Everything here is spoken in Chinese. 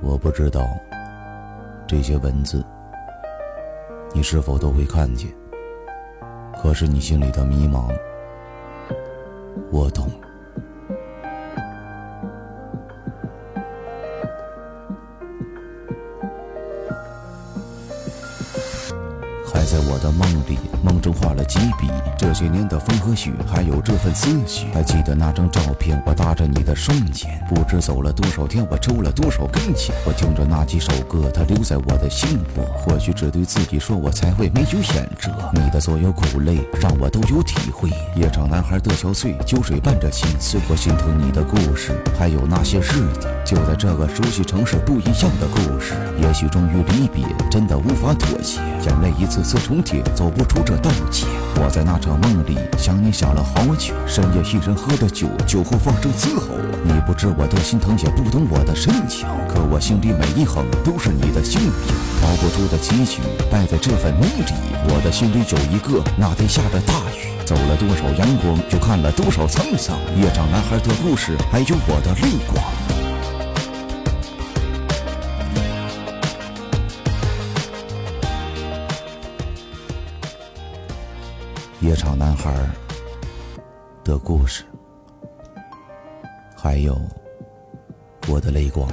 我不知道这些文字你是否都会看见，可是你心里的迷茫，我懂。还在我的梦里，梦中画了几笔这些年的风和雪，还有这份思绪。还记得那张照片，我搭着你的双肩，不知走了多少天，我抽了多少根烟。我听着那几首歌，它留在我的心窝。或许只对自己说，我才会没有选择。你的所有苦累，让我都有体会。夜场男孩的憔悴，酒水伴着心碎。我心疼你的故事，还有那些日子，就在这个熟悉城市，不一样的故事。也许终于离别，真的无法妥协，眼泪一次次重叠，走不出这道劫。我在那场梦里想你想了好久，深夜一人喝的酒，酒后放声嘶吼。你不知我的心疼，也不懂我的深情，可我心里每一横都是你的姓名。逃不出的棋局，败在这份美丽。我的心里有一个，那天下着大雨，走了多少阳光，又看了多少沧桑。夜场男孩的故事，还有我的泪光。夜场男孩的故事，还有我的泪光。